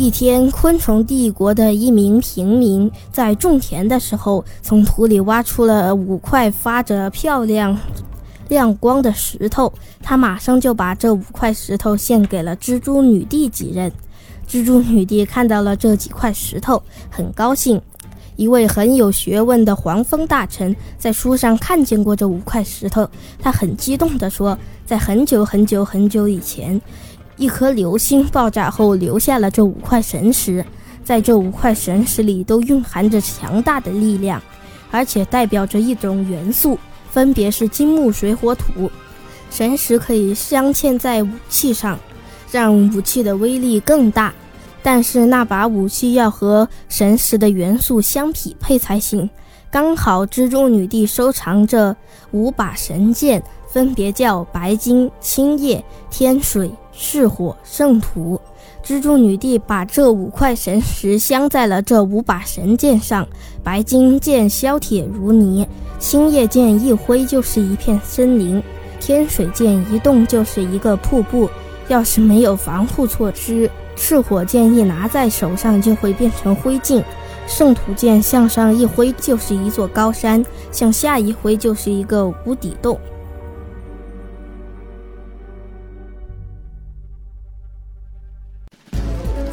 一天，昆虫帝国的一名平民在种田的时候，从土里挖出了五块发着漂亮亮光的石头。他马上就把这五块石头献给了蜘蛛女帝几人。蜘蛛女帝看到了这几块石头，很高兴。一位很有学问的黄蜂大臣在书上看见过这五块石头，他很激动地说：“在很久很久很久以前。”一颗流星爆炸后留下了这五块神石，在这五块神石里都蕴含着强大的力量，而且代表着一种元素，分别是金木水火土。神石可以镶嵌在武器上，让武器的威力更大。但是那把武器要和神石的元素相匹配才行。刚好蜘蛛女帝收藏着五把神剑，分别叫白金、青叶、天水。赤火圣土，蜘蛛女帝把这五块神石镶在了这五把神剑上。白金剑削铁如泥，青叶剑一挥就是一片森林，天水剑一动就是一个瀑布。要是没有防护措施，赤火剑一拿在手上就会变成灰烬。圣土剑向上一挥就是一座高山，向下一挥就是一个无底洞。